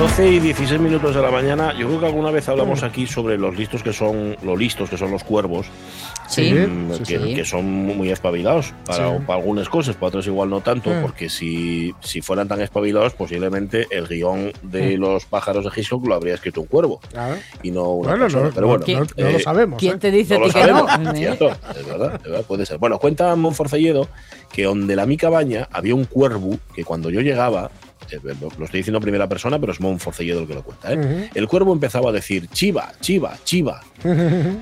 Las 12 y 16 minutos de la mañana, yo creo que alguna vez hablamos aquí sobre los listos que son, lo listos que son los cuervos, Sí, mm, sí, que, sí. que son muy espabilados para, Sí. para algunas cosas, para otras igual no tanto, Mm. porque si, si fueran tan espabilados, posiblemente el guion de Mm. los pájaros de Hitchcock lo habría escrito un cuervo Claro. y no una Bueno, persona. no, Pero bueno, no- lo sabemos, ¿Quién ¿eh? te dice a no ti lo que no? sabemos, cierto, es verdad, es verdad, puede ser. Bueno, cuenta Monforcelledo que donde la mi cabaña había un cuervo que cuando yo llegaba, eh, lo, lo estoy diciendo en primera persona, pero es Monforcelledo el que lo cuenta, ¿eh? El cuervo empezaba a decir chiva, chiva, chiva.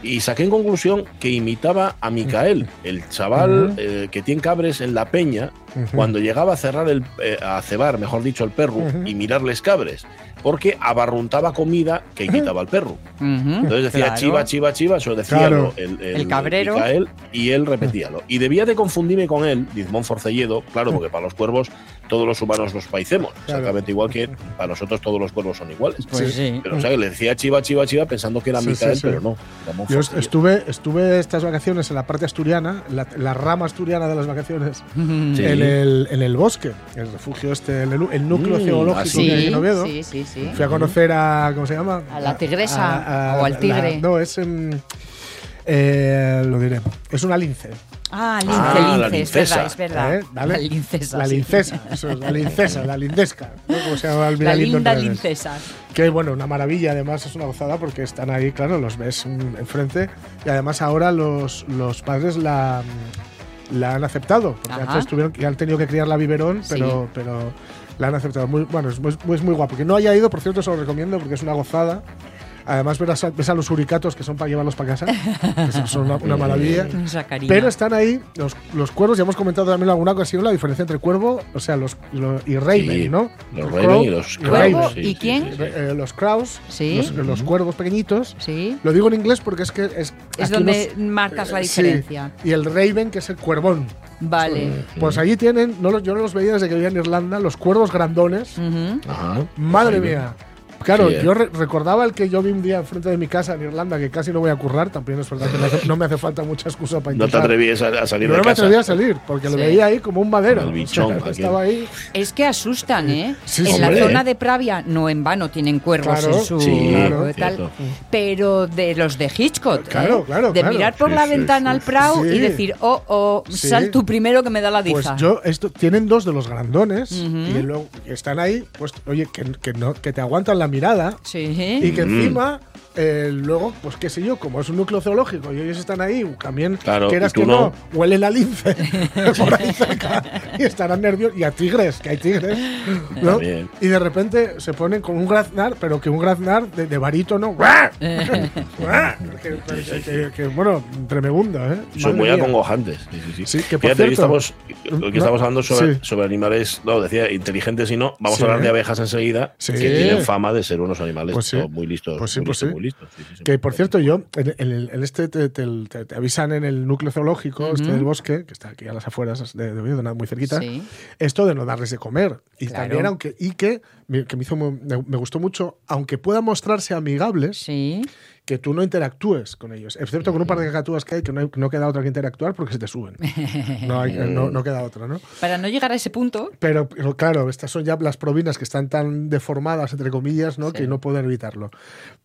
Y saqué en conclusión que imitaba a Micael, el chaval eh, que tiene cabres en la peña, cuando llegaba a cerrar el, eh, a cebar, mejor dicho, el perro y mirarles cabres, porque abarruntaba comida que imitaba al perro. Entonces decía Claro. chiva, chiva, chiva, eso decía Claro. el, el, El cabrero. Micael, y él repetíalo. Y debía de confundirme con él, dice Monforcelledo, claro, porque para los cuervos todos los humanos nos parecemos, Claro. exactamente igual que para nosotros todos los cuervos son iguales. Pues sí. Pero o sea, que le decía chiva, chiva, chiva pensando que era Sí, Micael, sí, sí. pero no. Yo estuve, estuve estas vacaciones en la parte asturiana, la, la rama asturiana de las vacaciones, Sí. en, el, en el bosque, el refugio este, el, el núcleo Mm, geológico ah, Sí, en Oviedo. sí, sí, sí. Fui a conocer a, ¿cómo se llama? A la tigresa o al tigre. la- no, es en, eh, lo diré, es una lince. Ah, lince, Ah, lince, es verdad, es verdad. ¿eh? ¿Vale? La lincesa. La sí. lincesa, eso es, la lincesa, la lindesca, ¿no? Como se llama el La linda lincesa. Que bueno, una maravilla, además es una gozada porque están ahí, claro, los ves enfrente y además ahora los, los padres la, la han aceptado, porque Ajá. antes tuvieron, que han tenido que criar la biberón, pero, pero la han aceptado. Muy, bueno, es muy, es muy guapo. Que no haya ido, por cierto, se lo recomiendo porque es una gozada. Además, ves a, ves a los uricatos que son para llevarlos para casa, que son- una, una maravilla. Pero están ahí los, los cuervos, ya hemos comentado también en alguna ocasión la diferencia entre cuervo, o sea, los, los- y Raven, Sí, ¿no? Los Raven crow y los. Crows, sí, ¿Y sí, quién? sí, sí. eh, los crows, Sí. los, los cuervos pequeñitos. Sí. Lo digo en inglés porque es que es, Es donde los- marcas la eh, sí. diferencia. Y el Raven, que es el cuervón. Vale. Pues allí tienen, no los, yo no los veía desde que vivía en Irlanda, los cuervos grandones. Ujú. Ajá. Madre mía. Claro, Sí, eh. yo re- recordaba el que yo vi un día enfrente de mi casa en Irlanda, que casi no voy a currar, también es verdad que no, hace- no me hace falta mucha excusa para No te intentar. atrevías a, a salir no de me casa. atrevía a salir, porque lo Sí. veía ahí como un madero. Como el bichón, O sea, estaba ahí. Es que asustan, ¿eh? Sí, en sí, la hombre. zona de Pravia, no en vano tienen cuervos Claro, en su sí, claro. tal, pero de los de Hitchcock, Claro, ¿eh? claro, de claro. mirar por Sí, la sí, ventana sí, al Prado sí. y decir, oh, oh, Sí. sal tú primero que me da la Pues diza. yo, esto, tienen dos de los grandones Ujú. y luego están ahí, pues, oye, que, que no, que te aguantan la mirada sí. y que Mm. encima, eh, luego, pues qué sé yo, como es un núcleo zoológico y ellos están ahí, también, Claro, quieras que no, no. huelen a lince por ahí cerca y estarán nerviosos, y a tigres, que hay tigres. Y de repente se ponen con un graznar, pero que un graznar de, de barítono, que, que- que- que, bueno, tremebundo, ¿eh? Son muy mía. acongojantes. Sí, sí, sí. Sí, que por Fíjate, cierto- estamos, hoy que No, estamos hablando sobre, sí. sobre animales, no, decía inteligentes y no. Vamos Sí. a hablar de abejas enseguida, Sí. que tienen fama de ser unos animales Pues sí. muy listos. Pues sí, muy pues listos, sí. muy listos. Sí, sí, sí. Que por cierto, yo, en, en el- en este te, te- te- te avisan en el núcleo zoológico, este Ujú. del bosque, que está aquí a las afueras de, de Oviedo, muy cerquita, Sí. esto de no darles de comer. Y Claro. también, aunque, y que, me- que me hizo me, me gustó mucho, aunque puedan mostrarse amigables, Sí. Que tú no interactúes con ellos, excepto con un par de cacatúas que hay que no, no queda otra que interactuar porque se te suben. No, hay- no, no queda otra, ¿no? Para no llegar a ese punto, Pero, pero claro, estas son ya las provinas que están tan deformadas, entre comillas, ¿no? que no pueden evitarlo.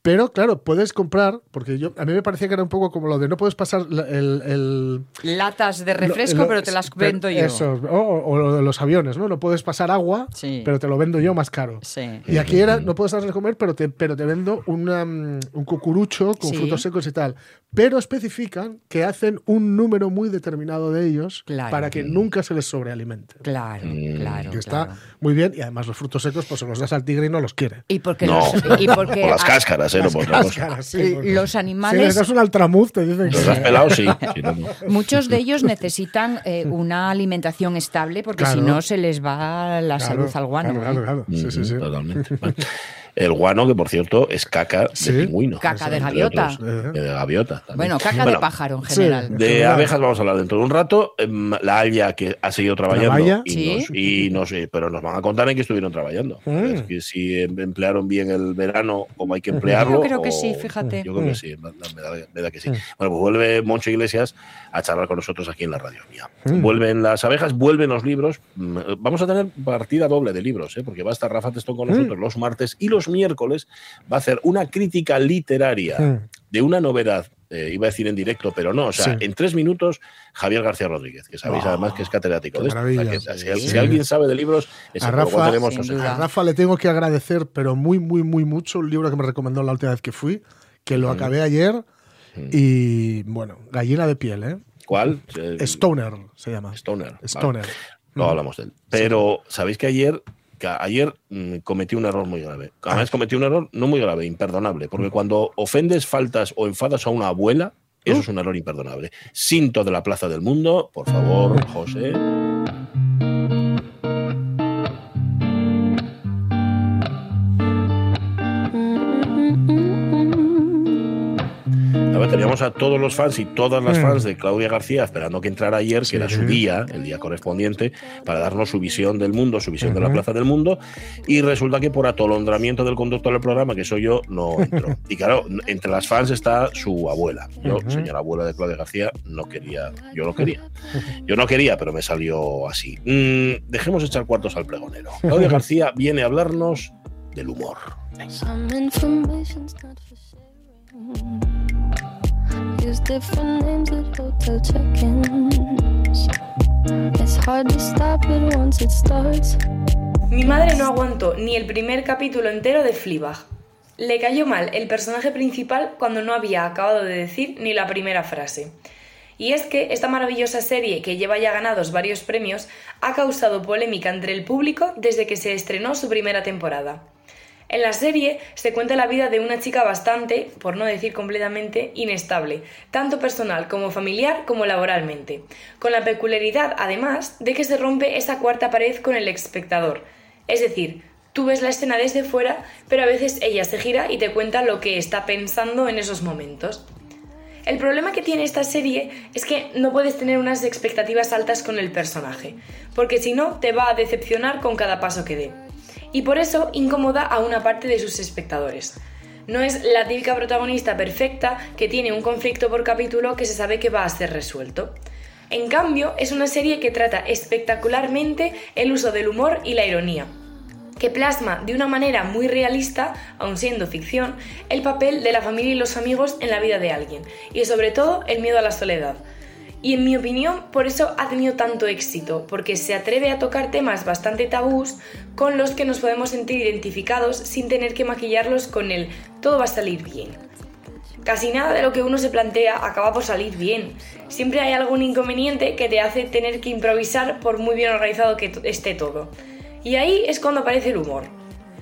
Pero claro, puedes comprar, porque yo a mí me parecía que era un poco como lo de no puedes pasar el, el- latas de refresco, lo- lo- pero te las vendo yo. Eso, o, o lo de los aviones, ¿no? No puedes pasar agua, Sí. pero te lo vendo yo más caro. Sí. Y aquí era, no puedes darle de comer, pero te, pero te vendo una, mm, un cucurucho con Sí. frutos secos y tal. Pero especifican que hacen un número muy determinado de ellos Claro. para que nunca se les sobrealimente. Claro, claro. Que está claro. muy bien. Y además los frutos secos, pues se los das al tigre y no los quiere. Y porque No, los, y porque por las cáscaras, ¿eh? No por. Cáscaras, sí, Eh, porque- los Si animales- les das un altramuz, te dicen ¿Los que. has pelado? Sí. Sí, no, no. Muchos de ellos necesitan eh, una alimentación estable porque Claro. si no se les va la Claro, salud al guano. Claro, ¿eh? claro, claro. Sí, sí, sí. Totalmente. El guano, que por cierto es caca Sí. de pingüino. Caca de entre gaviota. otros. Eh, De gaviota. también. Bueno, caca de pájaro en sí. general. De general. abejas vamos a hablar dentro de un rato. Em, La Haya que ha seguido trabajando. Y, Sí. nos, y nos- eh, pero nos van a contar en qué estuvieron trabajando. Mm. Es que si em- emplearon bien el verano como hay que emplearlo. Yo creo que o- sí, fíjate. Yo creo Mm. que sí, me da, me da- que sí. Bueno, pues vuelve Moncho Iglesias a charlar con nosotros aquí en la radio mía. Mm. Vuelven las abejas, vuelven los libros. Mm, Vamos a tener partida doble de libros, ¿eh? porque va a estar Rafa Testón Mm. con nosotros los martes y los miércoles va a hacer una crítica literaria Mm. de una novedad. eh, iba a decir en directo, pero no. O sea, Sí. en tres minutos, Javier García Rodríguez, que sabéis Oh, además que es catedrático qué de esto. O sea, maravilla. que si, Sí. si alguien sabe de libros, es A Rafa, tenemos. A Rafa le tengo que agradecer, pero muy, muy, muy mucho, un libro que me recomendó la última vez que fui, que lo acabé ayer. Y bueno, gallina de piel, ¿eh? ¿Cuál? Stoner se llama. Stoner. vale. Stoner. No hablamos de él. Pero sabéis que ayer, que ayer mm, cometí un error muy grave. Además, cometí un error no muy grave, imperdonable. Porque cuando ofendes, faltas o enfadas a una abuela, eso es un error imperdonable. Cinto de la Plaza del Mundo, por favor, José. A ver, teníamos a todos los fans y todas las Mm. fans de Claudia García esperando que entrara ayer, que era su día, el día correspondiente, para darnos su visión del mundo, su visión de la Plaza del Mundo. Y resulta que por atolondramiento del conductor del programa, que soy yo, no entró. Y claro, entre las fans está su abuela. Yo, señora abuela de Claudia García, no quería, yo no quería. Yo no quería, pero me salió así. Mm, dejemos echar cuartos al pregonero. Claudia García viene a hablarnos del humor. Mi madre no aguantó ni el primer capítulo entero de Fleabag. Le cayó mal el personaje principal cuando no había acabado de decir ni la primera frase. Y es que esta maravillosa serie, que lleva ya ganados varios premios, ha causado polémica entre el público desde que se estrenó su primera temporada. En la serie se cuenta la vida de una chica bastante, por no decir completamente, inestable, tanto personal como familiar como laboralmente, con la peculiaridad además de que se rompe esa cuarta pared con el espectador. Es decir, tú ves la escena desde fuera, pero a veces ella se gira y te cuenta lo que está pensando en esos momentos. El problema que tiene esta serie es que no puedes tener unas expectativas altas con el personaje, porque si no te va a decepcionar con cada paso que dé. Y por eso incomoda a una parte de sus espectadores. No es la típica protagonista perfecta que tiene un conflicto por capítulo que se sabe que va a ser resuelto. En cambio, es una serie que trata espectacularmente el uso del humor y la ironía, que plasma de una manera muy realista, aun siendo ficción, el papel de la familia y los amigos en la vida de alguien, y sobre todo el miedo a la soledad. Y en mi opinión, por eso ha tenido tanto éxito, porque se atreve a tocar temas bastante tabús con los que nos podemos sentir identificados sin tener que maquillarlos con el todo va a salir bien. Casi nada de lo que uno se plantea acaba por salir bien. Siempre hay algún inconveniente que te hace tener que improvisar por muy bien organizado que esté todo. Y ahí es cuando aparece el humor.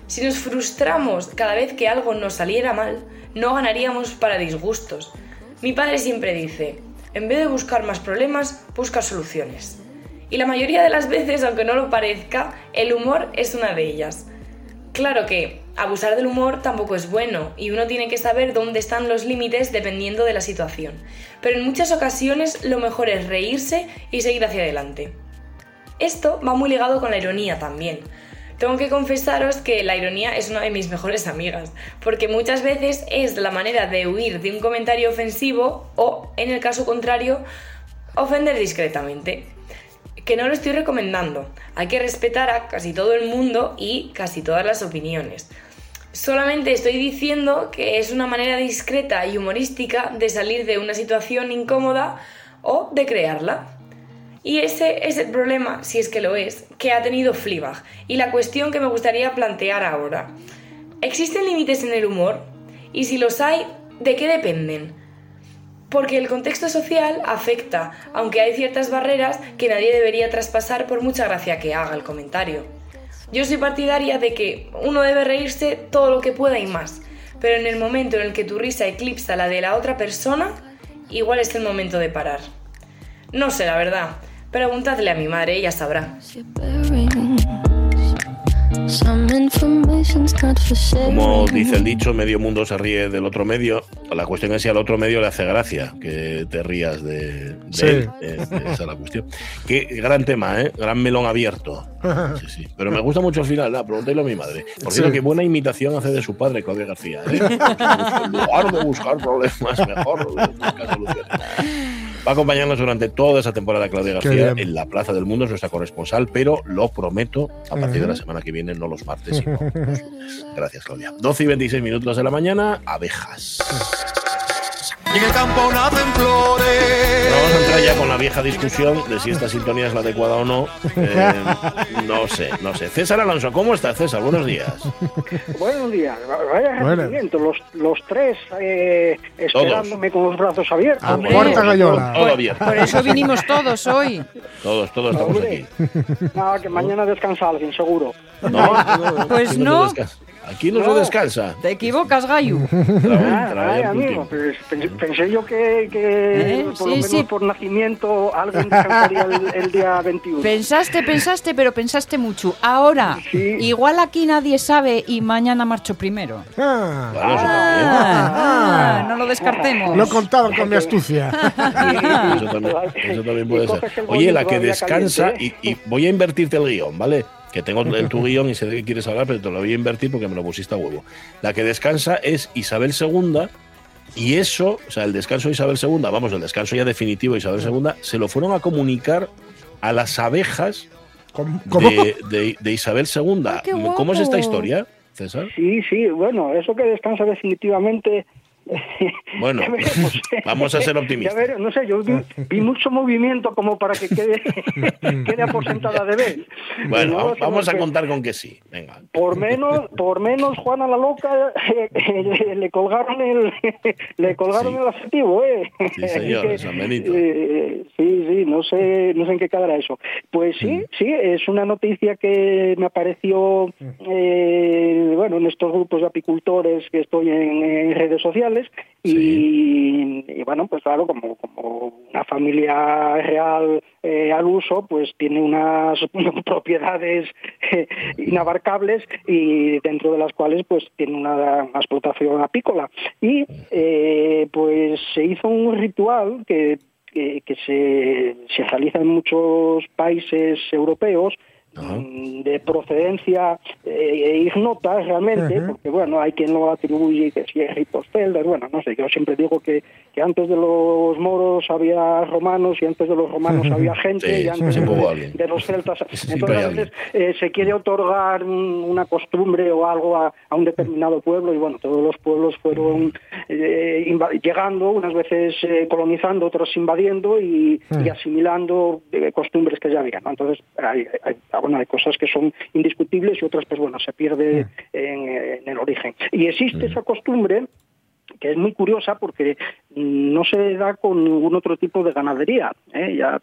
Si nos frustramos cada vez que algo nos saliera mal, no ganaríamos para disgustos. Mi padre siempre dice, en vez de buscar más problemas, busca soluciones. Y la mayoría de las veces, aunque no lo parezca, el humor es una de ellas. Claro que abusar del humor tampoco es bueno y uno tiene que saber dónde están los límites dependiendo de la situación. Pero en muchas ocasiones lo mejor es reírse y seguir hacia adelante. Esto va muy ligado con la ironía también. Tengo que confesaros que la ironía es una de mis mejores amigas, porque muchas veces es la manera de huir de un comentario ofensivo o, en el caso contrario, ofender discretamente. Que no lo estoy recomendando. Hay que respetar a casi todo el mundo y casi todas las opiniones. Solamente estoy diciendo que es una manera discreta y humorística de salir de una situación incómoda o de crearla. Y ese es el problema, si es que lo es, que ha tenido Fleabag y la cuestión que me gustaría plantear ahora. ¿Existen límites en el humor? Y si los hay, ¿de qué dependen? Porque el contexto social afecta, aunque hay ciertas barreras que nadie debería traspasar por mucha gracia que haga el comentario. Yo soy partidaria de que uno debe reírse todo lo que pueda y más, pero en el momento en el que tu risa eclipsa la de la otra persona, igual es el momento de parar. No sé, la verdad. Preguntadle a mi madre, ella sabrá. Como dice el dicho, medio mundo se ríe del otro medio. La cuestión es si al otro medio le hace gracia que te rías de, de Sí. él. Eh, Esa es la cuestión. Qué gran tema, ¿eh? Gran melón abierto. Sí, sí. Pero me gusta mucho el final, la pregúntale a mi madre. Por cierto, Sí. qué buena imitación hace de su padre, Claudia García. ¿eh? En lugar de buscar problemas, mejor buscar soluciones. Va a acompañarnos durante toda esa temporada Claudia García en la Plaza del Mundo, es nuestra corresponsal, pero lo prometo, a partir de la semana que viene, no los martes, sino los lunes. Gracias, Claudia. 12 y 26 minutos de la mañana, abejas. Y en el campo nacen flores. Pero vamos a entrar ya con la vieja discusión de si esta sintonía es la adecuada o no. Eh, no sé, no sé. César Alonso, ¿cómo estás, César? Buenos días. Buenos días, vaya los, los tres eh, esperándome con los brazos abiertos. A Hombre. puerta gallola. Todo bien. Por eso vinimos todos hoy. Todos, todos estamos aquí. Hombre, nada, que mañana descansa alguien, seguro. No, Pues aquí no. Se. Aquí no, se No. descansa. Te equivocas, Gallo. Ah, ay, amigo, pues, pensé, pensé yo que, que Eh, por sí, lo menos sí. por nacimiento alguien descansaría el, el día 21. Pensaste, pensaste, pero pensaste mucho. Ahora, Sí. igual aquí nadie sabe y mañana marcho primero. Ah, también. Ah, ah, no lo descartemos. no contaban con mi astucia. Eso también, eso también puede ser. el Oye, la que descansa, y, y voy a invertirte el guion, ¿vale? Que tengo el, tu guion y sé de qué quieres hablar, pero te lo voy a invertir porque me lo pusiste a huevo. La que descansa es Isabel II, y eso, o sea, el descanso de Isabel II, vamos, el descanso ya definitivo de Isabel II, se lo fueron a comunicar a las abejas de, de- de Isabel II. ¿Cómo es esta historia, César? Sí, sí, bueno, eso que descansa definitivamente. Bueno, vamos a ser optimistas. veremos, no sé, yo vi, vi mucho movimiento como para que quede, quede aposentada de vez. Bueno, No, vamos- a contar con que sí. Venga. Por menos, por menos Juana la loca eh, eh, le colgaron el le colgaron Sí. el adjetivo, eh. Sí, señor, San Benito. eh, sí, sí, no sé, no sé en qué quedará eso. Pues sí, Mm. sí, es una noticia que me apareció, eh, bueno, en estos grupos de apicultores que estoy en, en redes sociales y, y, bueno, pues claro, como, como una familia real eh, al uso, pues tiene unas propiedades eh, inabarcables y dentro de las cuales pues tiene una, una explotación apícola. Y eh, pues se hizo un ritual que, que, que se, se realiza en muchos países europeos Ajá. mm, de procedencia eh, ignota realmente, porque bueno, hay quien lo atribuye que si es ritos celtas, bueno, no sé, yo siempre digo que, que antes de los moros había romanos y antes de los romanos había gente Sí, y antes de, los celtas. Entonces a veces eh, se quiere otorgar un- una costumbre o algo a, a un determinado pueblo y bueno, todos los pueblos fueron eh, llegando, unas veces eh, colonizando, otros invadiendo y, y asimilando costumbres que ya había. ¿no? Entonces hay, hay- bueno, hay cosas que son indiscutibles y otras pues bueno, se pierde en, en el origen. Y existe esa costumbre que es muy curiosa porque mm, no se da con ningún otro tipo de ganadería. ¿eh? Ya,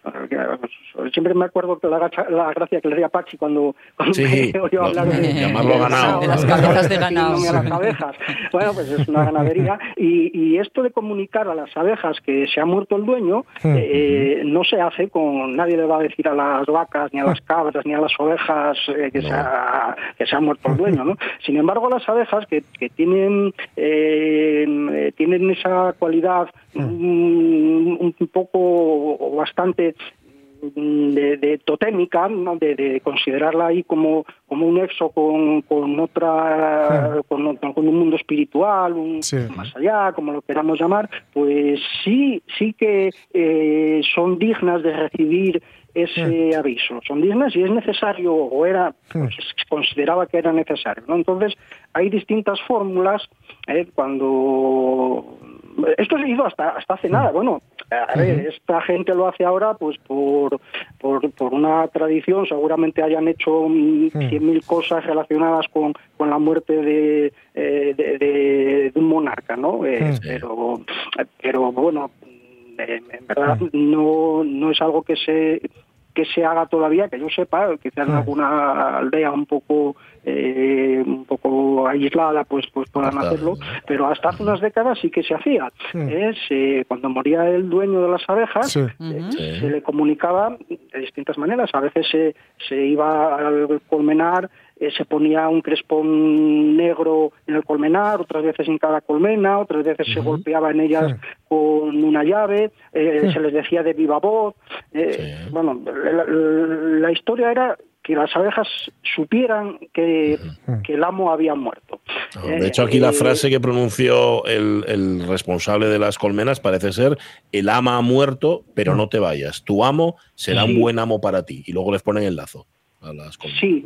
siempre me acuerdo que la, gacha- la gracia que le di a Pachi cuando, cuando Sí, me oyó lo- hablar de, llamarlo del ganado. De las cabezas de ganado. las abejas. Bueno, pues es una ganadería. Y, y esto de comunicar a las abejas que se ha muerto el dueño eh, no se hace con... Nadie le va a decir a las vacas, ni a las cabras, ni a las ovejas eh, que, se ha, que se ha muerto el dueño, ¿no? Sin embargo, las abejas que, que tienen, eh, eh, tienen esa cualidad mm, un poco o bastante de, de totémica, ¿no? de, de considerarla ahí como, como un nexo con, con otra, con, otro- con un mundo espiritual, un Sí. más allá, como lo queramos llamar, pues sí, sí que eh, son dignas de recibir ese aviso. Son dignas y es necesario, o era, pues, se consideraba que era necesario. ¿no? Entonces, hay distintas fórmulas eh, cuando... Esto se hizo hasta, hasta hace nada. Bueno, a ver, esta gente lo hace ahora pues por, por, por una tradición, seguramente hayan hecho cien mil cosas relacionadas con, con la muerte de, eh, de, de- de un monarca, ¿no? Eh, pero, pero bueno, eh, en verdad no, no es algo que se que se haga todavía, que yo sepa, quizás en alguna aldea un poco eh, un poco aislada, pues pues puedan Hasta- hacerlo, pero hasta hace unas décadas sí que se hacía. Es, eh, cuando moría el dueño de las abejas, Sí. eh, Sí. se le comunicaba de distintas maneras. A veces se, se iba al colmenar, eh, se ponía un crespón negro en el colmenar, otras veces en cada colmena, otras veces se golpeaba en ellas con una llave, eh, se les decía de viva voz. eh, Sí. Bueno, la, historia era que las abejas supieran que, que el amo había muerto. No, De hecho, aquí Eh, la frase que pronunció el, el responsable de las colmenas parece ser: el ama ha muerto, pero no te vayas. Tu amo será un buen amo para ti. Y luego les ponen el lazo a las colmenas. Sí,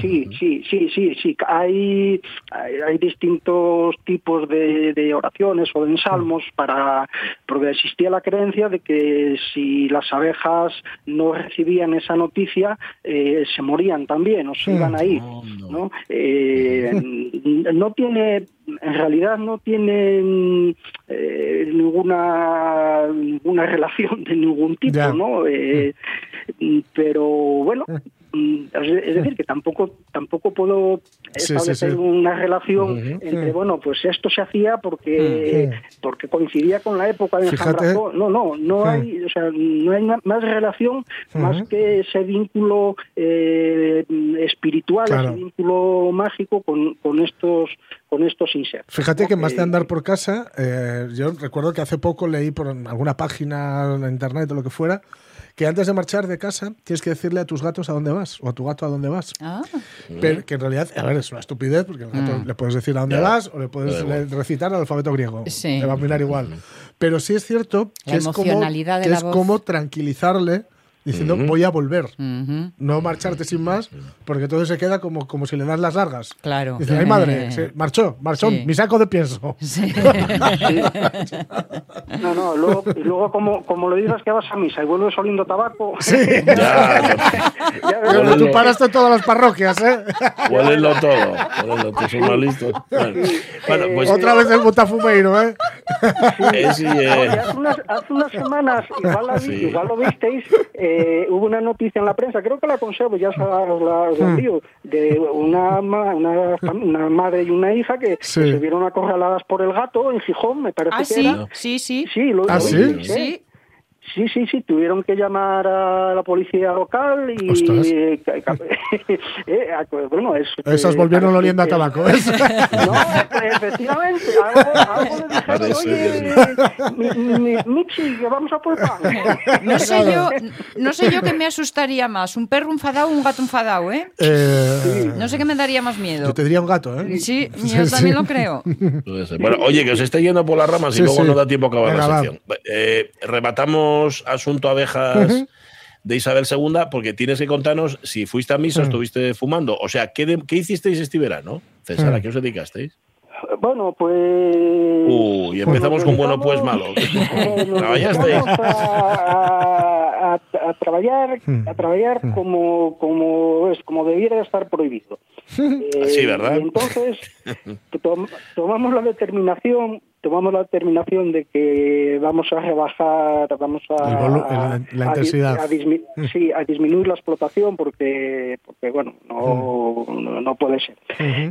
sí, sí, sí, sí, sí. Hay, hay, hay distintos tipos de, de oraciones o de ensalmos para porque existía la creencia de que si las abejas no recibían esa noticia eh, se morían también o se iban a ir. ¿no? Eh, no tiene, en realidad no tiene eh, ninguna ninguna relación de ningún tipo, Ya. ¿no? Eh, pero bueno. Mm, Es decir, que tampoco tampoco puedo Sí, establecer sí. una relación entre, bueno, pues esto se hacía porque porque coincidía con la época de Fíjate. No, no, no hay, o sea, no hay más relación más que ese vínculo eh, espiritual, Claro. ese vínculo mágico con, con estos con estos insectos. Fíjate que más de Eh, andar por casa, eh, yo recuerdo que hace poco leí por alguna página en internet o lo que fuera, que antes de marchar de casa tienes que decirle a tus gatos a dónde vas o a tu gato a dónde vas. Ah, Pero que en realidad, a ver, es una estupidez porque al gato le puedes decir a dónde Ya. vas o le puedes le- recitar el alfabeto griego. Sí. Le va a mirar igual. Pero sí es cierto La que es como, que la es como tranquilizarle diciendo voy a volver. No marcharte sin más, porque entonces se queda como, como si le das las largas. Claro. Dice, ay madre, se- marchó, marchó, Sí. mi saco de pienso. Sí. No, no, luego, y luego como, como lo digas que vas a misa y vuelves oliendo tabaco. Ya, ya ves, Pero tú Huélelo. paraste en todas las parroquias, ¿eh? huélenlo todo. huélenlo todo, son más listos. Bueno, bueno, pues Otra vez el botafumeiro, ¿eh? eh, Oye, hace, unas, hace unas semanas, igual, la vi- Sí. igual lo visteis, eh, hubo una noticia en la prensa, creo que la conservo, ya os la, la- la Hmm. envío, de una, una, una madre y una hija que, Sí. que se vieron acorraladas por el gato en Gijón, me parece Ah, que sí, era. sí, sí. Sí, lo, ¿Ah, lo sí? ¿eh? Sí. Sí, sí, sí, tuvieron que llamar a la policía local y... Eh, eh, bueno, es... Esas eh, volvieron oliendo a tabaco, ¿ves? No, pues, efectivamente, algo, algo le dijeron, Parece oye, mi, mi- Michi, que vamos a por el pan. No sé yo, no sé yo qué me asustaría más, un perro enfadado o un gato enfadado, ¿eh? Eh, No sé qué me daría más miedo. yo te diría un gato, ¿eh? Sí, Sí, yo sí. también lo creo. Bueno, oye, que os esté yendo por las ramas Sí, y luego sí. no da tiempo a acabar Venga, la sección. Eh, asunto abejas de Isabel II porque tienes que contarnos si fuiste a misa o estuviste fumando. O sea, ¿qué, de- qué hicisteis este verano? César, ¿a qué os dedicasteis? Bueno, pues... Uy, empezamos con bueno, pues malo. Eh, nos ¿Trabajaste? dedicamos a, a- a- a trabajar, a trabajar como, como, es, como debiera estar prohibido. Eh, Sí, ¿verdad? y entonces tom- tomamos la determinación tomamos la determinación de que vamos a rebajar, vamos a, la intensidad. a dismi- sí, a disminuir la explotación porque, porque bueno, no, no, no puede ser.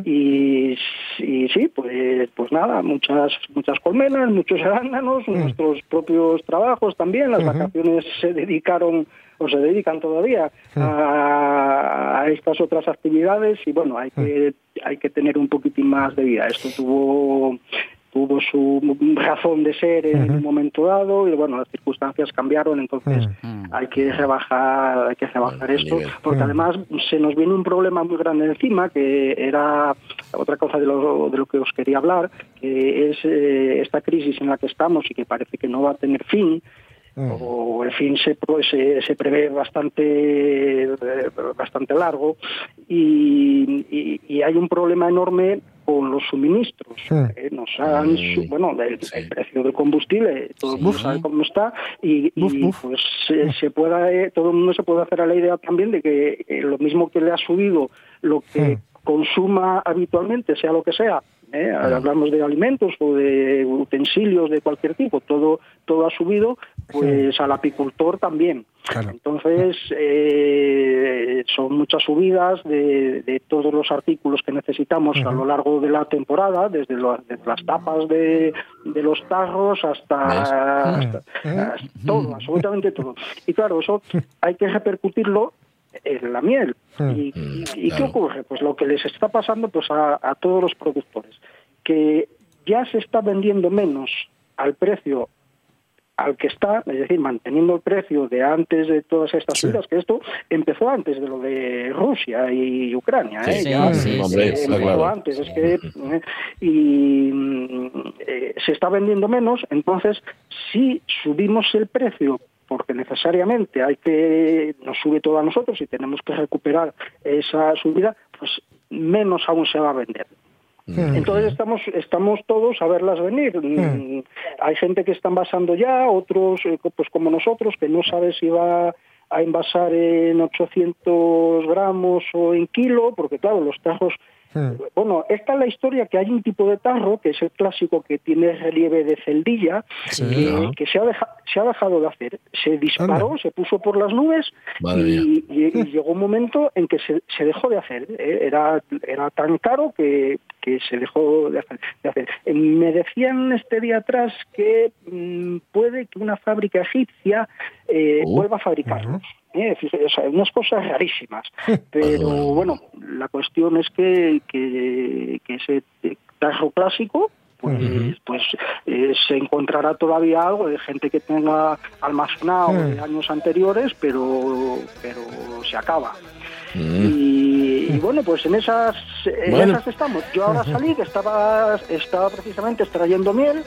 y, y sí, pues, pues nada, muchas, muchas colmenas, muchos arándanos, nuestros propios trabajos también, las vacaciones se dedicaron o se dedican todavía a, a estas otras actividades y bueno, hay que, hay que tener un poquitín más de vida. Esto tuvo tuvo su razón de ser en un momento dado y bueno, las circunstancias cambiaron, entonces hay que rebajar, hay que rebajar esto, nivel. porque además se nos viene un problema muy grande encima que era otra cosa de lo, de lo que os quería hablar, que es eh, esta crisis en la que estamos y que parece que no va a tener fin o el fin se, pro- se, se prevé bastante eh, bastante largo y, y- y hay un problema enorme con los suministros. Eh, nos han su- bueno el, el precio del combustible todo el mundo sabe cómo está y, y, pues se, se pueda eh, todo el mundo se puede hacer a la idea también de que eh, lo mismo que le ha subido lo que consuma habitualmente sea lo que sea ¿eh? hablamos de alimentos o de utensilios de cualquier tipo, todo, todo ha subido, pues al apicultor también. Entonces, eh, son muchas subidas de, de todos los artículos que necesitamos a lo largo de la temporada, desde, lo- desde las tapas de, de los tarros hasta, hasta- hasta todo, absolutamente todo. Y claro, eso hay que repercutirlo en la miel. ¿Y, y- y qué ocurre? Pues lo que les está pasando pues a, a todos los productores, que ya se está vendiendo menos al precio al que está, es decir, manteniendo el precio de antes de todas estas subidas, que esto empezó antes de lo de Rusia y Ucrania, ¿eh? Sí, Ya, sí, eh, hombre, está empezó claro. antes, es que eh, y mm, eh, se está vendiendo menos, entonces si subimos el precio porque necesariamente hay que nos sube todo a nosotros y tenemos que recuperar esa subida, pues menos aún se va a vender. Entonces estamos estamos todos a verlas venir. Mm, Hay gente que está envasando ya, otros eh, pues como nosotros que no sabe si va a envasar en 800 gramos o en kilo, porque claro, los tarros bueno, esta es la historia que hay un tipo de tarro, que es el clásico que tiene relieve de celdilla, Sí. que, se, ha deja- se ha dejado de hacer. Se disparó, se puso por las nubes y, y- y llegó un momento en que se, se dejó de hacer. ¿eh? Era, era tan caro que, que se dejó de hacer. de hacer. Eh, Me decían este día atrás que mm, puede que una fábrica egipcia eh, Oh. vuelva a fabricarlos. ¿Eh? Fíjate, o sea, unas cosas rarísimas. Pero bueno, la cuestión es que, que, que ese tarro clásico pues, pues eh, se encontrará todavía algo de gente que tenga almacenado de años anteriores, pero, pero se acaba. Y, y bueno, pues en esas, en Bueno. esas estamos. Yo ahora salí, que estaba, estaba precisamente extrayendo miel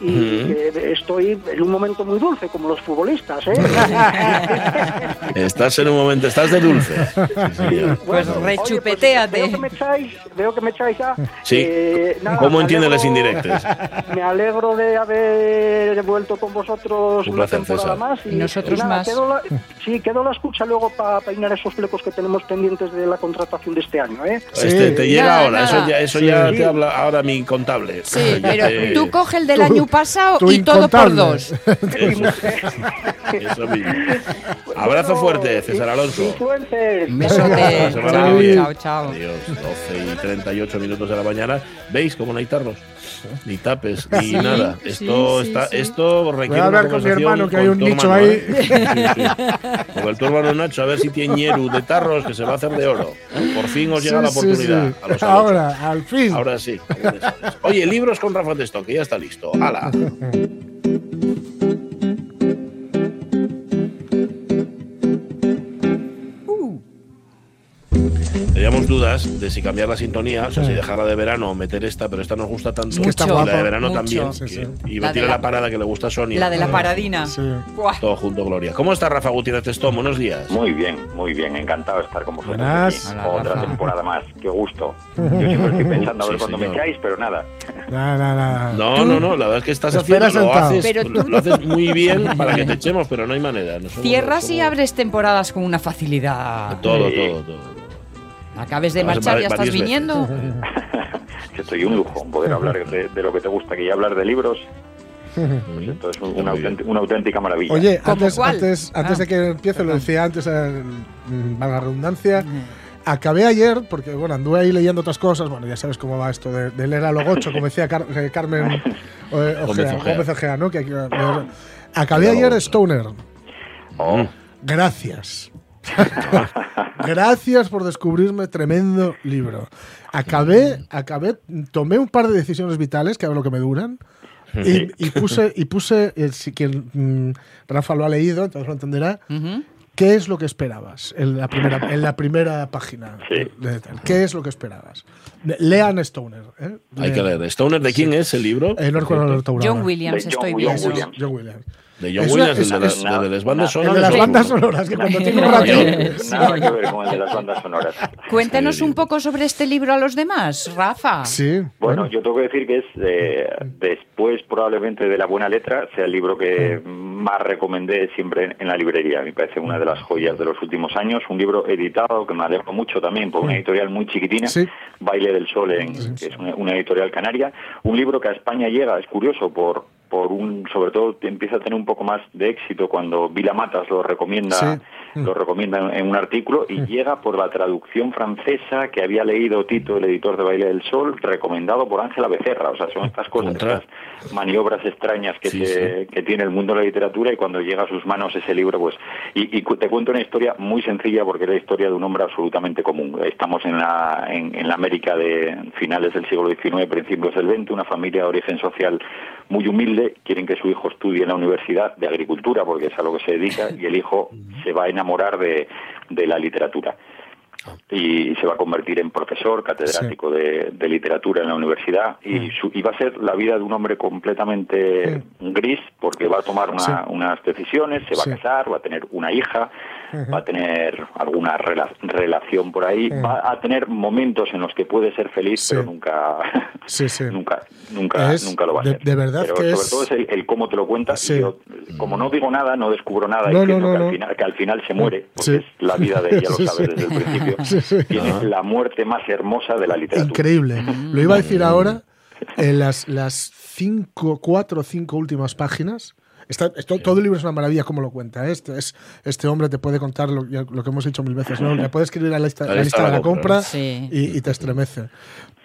y que estoy en un momento muy dulce, como los futbolistas. ¿eh? Estás en un momento, estás de dulce. Sí. Pues Bueno, rechupeteate. oye, pues veo, que me echáis, veo que me echáis ya. Sí. Eh, nada, ¿Cómo me entiende las indirectas? Me alegro de haber vuelto con vosotros Un una placer, temporada César. más. Y nosotros nada, más. Quedo la, sí, quedo la escucha luego para peinar esos flecos que tenemos pendientes de la contratación de este año. ¿eh? Este te llega Nada, ahora, eso ya, eso Sí. ya te habla ahora mi contable. Sí, pero te- tú coge el del Tú- año pasado tú y todo por dos. Eso, mismo. Abrazo Bueno, fuerte, César Alonso. besote. Semana Chao, chao, chao. Adiós, 12 y 38 minutos de la mañana. ¿Veis cómo no hay tarros? Ni tapes, ni Sí, nada. Esto, sí, está, sí. esto requiere Voy a hablar una con mi conversación hermano, que hay con un tu nicho hermano, ahí. ¿eh? Sí, sí. Con el tu hermano Nacho, a ver si tiene ñeru de tarros que se va a hacer de oro. Por fin os llega Sí, la oportunidad. sí. a los Alonso. Ahora, al fin. Ahora sí. Oye, libros con Rafa Testo, que ya está listo. ¡Hala! Teníamos dudas de si cambiar la sintonía, o sea, si dejarla de verano o meter esta, pero esta nos gusta tanto. que está y la de verano Mucho. también. Sí, sí. que- Y La tiene la- la parada que le gusta a Sonia. La de la paradina. Sí. Todo junto, Gloria. ¿Cómo está Rafa Gutiérrez Testón? Buenos días. Muy bien, muy bien, encantado de estar con vosotros aquí. Otra Rafa. temporada más, qué gusto. Yo siempre estoy pensando a ver Sí, cuándo me echáis, pero nada. Nada. No, no, no, la verdad es que estás haciendo, lo haces, Pero tú- lo haces muy bien para que te echemos, pero no hay manera. no somos- Cierras y abres temporadas con una facilidad. Todo, Sí. todo, todo. Acabes de marchar, ya estás viniendo. Que estoy un lujo poder hablar de, de lo que te gusta aquí y hablar de libros. Pues esto es un- una, auténtica, una auténtica maravilla. Oye, ¿Cómo antes, antes, antes Ah. de que empiece, lo decía antes, eh, mm, la redundancia, acabé ayer, porque bueno, anduve ahí leyendo otras cosas, bueno, ya sabes cómo va esto de, de leer a lo gocho, como decía Car- eh, Carmen eh, Gómez Ojea. Gómez Ojea, ¿no? Que que. Acabé ayer Stoner. Oh, Gracias. Gracias por descubrirme tremendo libro. Acabé, acabé, tomé un par de decisiones vitales, que a ver lo que me duran, y, y puse, y puse eh, si quien mm, Rafa lo ha leído, entonces lo entenderá, ¿qué es lo que esperabas en la primera, en la primera página? Sí. de? ¿Qué es lo que esperabas? Lean Stoner. ¿eh? Hay que leer. ¿Stoner de quién es el libro? Eh, no recuerdo el autor John. Williams, De John- estoy John viendo. Williams. John Williams. De John Es Williams, una- el de, las, de bandas El sonoras. de las o- bandas sonoras, que cuando tiene un Nada ratín. que ver- Nada que ver con el de las bandas sonoras. Cuéntanos un poco sobre este libro a los demás, Rafa. Sí. Bueno, yo tengo que decir que es eh, después probablemente de La Buena Letra, sea el libro que más recomendé siempre en, en la librería. Me parece una de las joyas de los últimos años. Un libro editado que me alegro mucho también por una editorial muy chiquitina, Sí. Baile del Sol, en- que es una, una editorial canaria. Un libro que a España llega, es curioso, por por un sobre todo empieza a tener un poco más de éxito cuando Vila Matas lo recomienda. Lo recomienda en- en un artículo y llega por la traducción francesa que había leído Tito, el editor de Baile del Sol, recomendado por Ángela Becerra. O sea, son estas cosas, estas maniobras extrañas que, Sí, se- que tiene el mundo de la literatura y cuando llega a sus manos ese libro, pues... Y, te cuento una historia muy sencilla porque es la historia de un hombre absolutamente común. Estamos en la, en, en la América de finales del siglo XIX, principios del XX, una familia de origen social muy humilde, quieren que su hijo estudie en la universidad de agricultura porque es a lo que se dedica y el hijo se va a enamorar de, de la literatura. Y se va a convertir en profesor catedrático de, de literatura en la universidad y, su- y va a ser la vida de un hombre completamente gris porque va a tomar una- Sí. unas decisiones, se va a casar, va a tener una hija, va a tener alguna rela- relación por ahí, va a tener momentos en los que puede ser feliz Sí. pero nunca Sí, sí. nunca nunca Es- nunca lo va a de- hacer. de verdad pero que sobre es- todo es el, el cómo te lo cuentas yo, como no digo nada no descubro nada No, y no, no, que, al final, que al final se muere porque es la vida de ella lo sabes desde el principio Sí, sí. tiene la muerte más hermosa de la literatura. Increíble. Lo iba a decir ahora. En las, las cinco, cuatro o cinco últimas páginas. Está, esto- todo el libro es una maravilla como lo cuenta. ¿eh? Este, es, este hombre te puede contar lo, lo que hemos dicho mil veces. ¿no? Le puede escribir la lista, la lista de la compra Sí. y, y te estremece.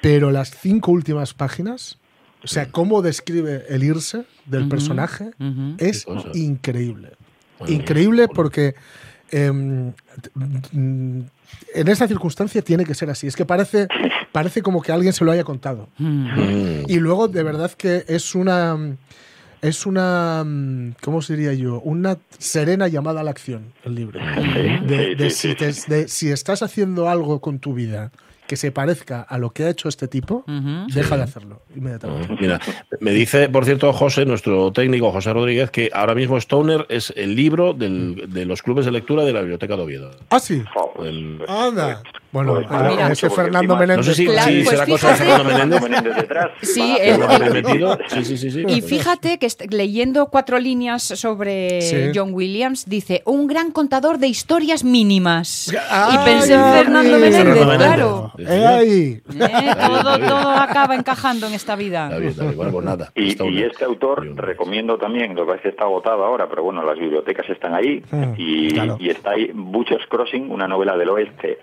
Pero las cinco últimas páginas, o sea, cómo describe el irse del personaje, ujú. es Qué cosa. increíble. Bueno, increíble bueno. porque mm, en esa circunstancia tiene que ser así. Es que parece, parece como que alguien se lo haya contado. Mm. Y luego, de verdad que es una. Es una. mm, ¿Cómo se diría yo? Una serena llamada a la acción, el libro. De, de si, te- de si estás haciendo algo con tu vida que se parezca a lo que ha hecho este tipo, deja de hacerlo inmediatamente. Mira, me dice, por cierto, José, nuestro técnico José Rodríguez, que ahora mismo Stoner es el libro del- de los clubes de lectura de la Biblioteca de Oviedo. Ah, sí. El- Anda. Bueno, Pues eh, mira, ese Fernando encima- Menéndez. No sé si, Claro, si pues será cosa de. Fernando Menéndez. Detrás. Sí, a el- hacer ¿Lo han el- metido? Sí, sí, sí. sí. Y fíjate que leyendo cuatro líneas sobre Sí. John Williams, dice un gran contador de historias mínimas. Ay, y pensé en Fernando. Menéndez, Fernando claro. Eh, ahí. Todo, todo acaba encajando en esta vida. Está bien, está bien. Bueno, pues nada. Y, y este autor recomiendo también, lo que parece que está agotado ahora, pero bueno, las bibliotecas están ahí Mm, y, claro. y está ahí Butcher's Crossing, una novela del oeste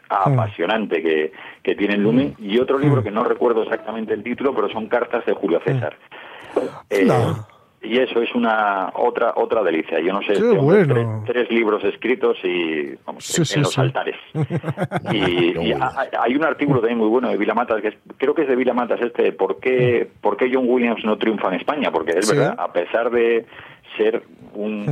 apasionante que, que tiene el Lumen, y otro libro que no recuerdo exactamente el título, pero son cartas de Julio César. Eh, No. y eso es una otra otra delicia. Yo no sé, Qué este bueno. tres, tres libros escritos y vamos, Sí, en, sí, los sí. altares. Y, y ha- ha- hay un artículo también muy bueno de Vila Matas, que es- creo que es de Vila Matas este, ¿por qué, ¿por qué John Williams no triunfa en España? Porque es verdad, a pesar de ser un,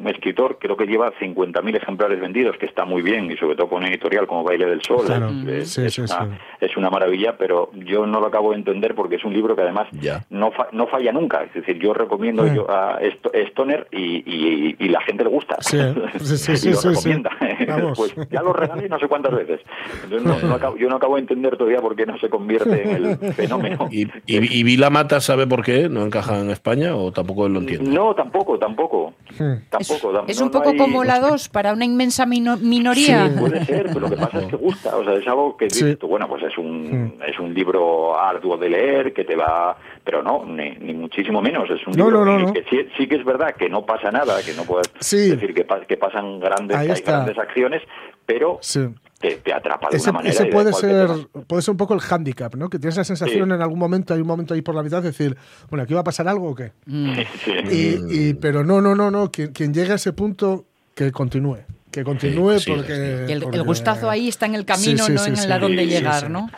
un escritor, creo que lleva 50.000 ejemplares vendidos, que está muy bien, y sobre todo con una editorial como Baile del Sol, Claro. es, Sí, es sí, una, sí. es una maravilla, pero yo no lo acabo de entender porque es un libro que además Ya. no, fa- no falla nunca. Es decir, yo recomiendo yo a Sto- Stoner y, y, y la gente le gusta. Sí, sí, sí, sí, y lo sí, sí. recomienda. Pues ya lo regalé no sé cuántas veces. Entonces no- no acabo- yo no acabo de entender todavía por qué no se convierte en el fenómeno. ¿Y, y, y Vila Mata sabe por qué no encaja en España o tampoco él lo entiende? No, tampoco, tampoco. Hmm. Tampoco. tam- Es no- un no poco hay- como la 2 para una inmensa mino- minoría. Sí, puede ser, pero lo que pasa es que gusta. O sea, es algo que Sí. dices tú, bueno, pues es un, es un libro arduo de leer, que te va... Pero no, ni, ni muchísimo menos. Es un No, libro no, no, no. que sí, sí que es verdad que no pasa nada, que no puedes Sí. decir que, que pasan grandes, que hay grandes acciones, pero Sí. Te, te atrapa de Ese, una manera. ese puede ser, puede ser un poco el hándicap, ¿no? Que tienes la sensación Sí. en algún momento, hay un momento ahí por la mitad de decir, bueno, aquí va a pasar algo o qué. Sí. Y, y- pero no, no, no, no. Quien, quien llegue a ese punto, que continúe. Que continúe sí, porque, el, el porque- gustazo ahí está en el camino, Sí, sí, no sí, en sí. la dónde Sí, sí, llegar, sí. ¿no?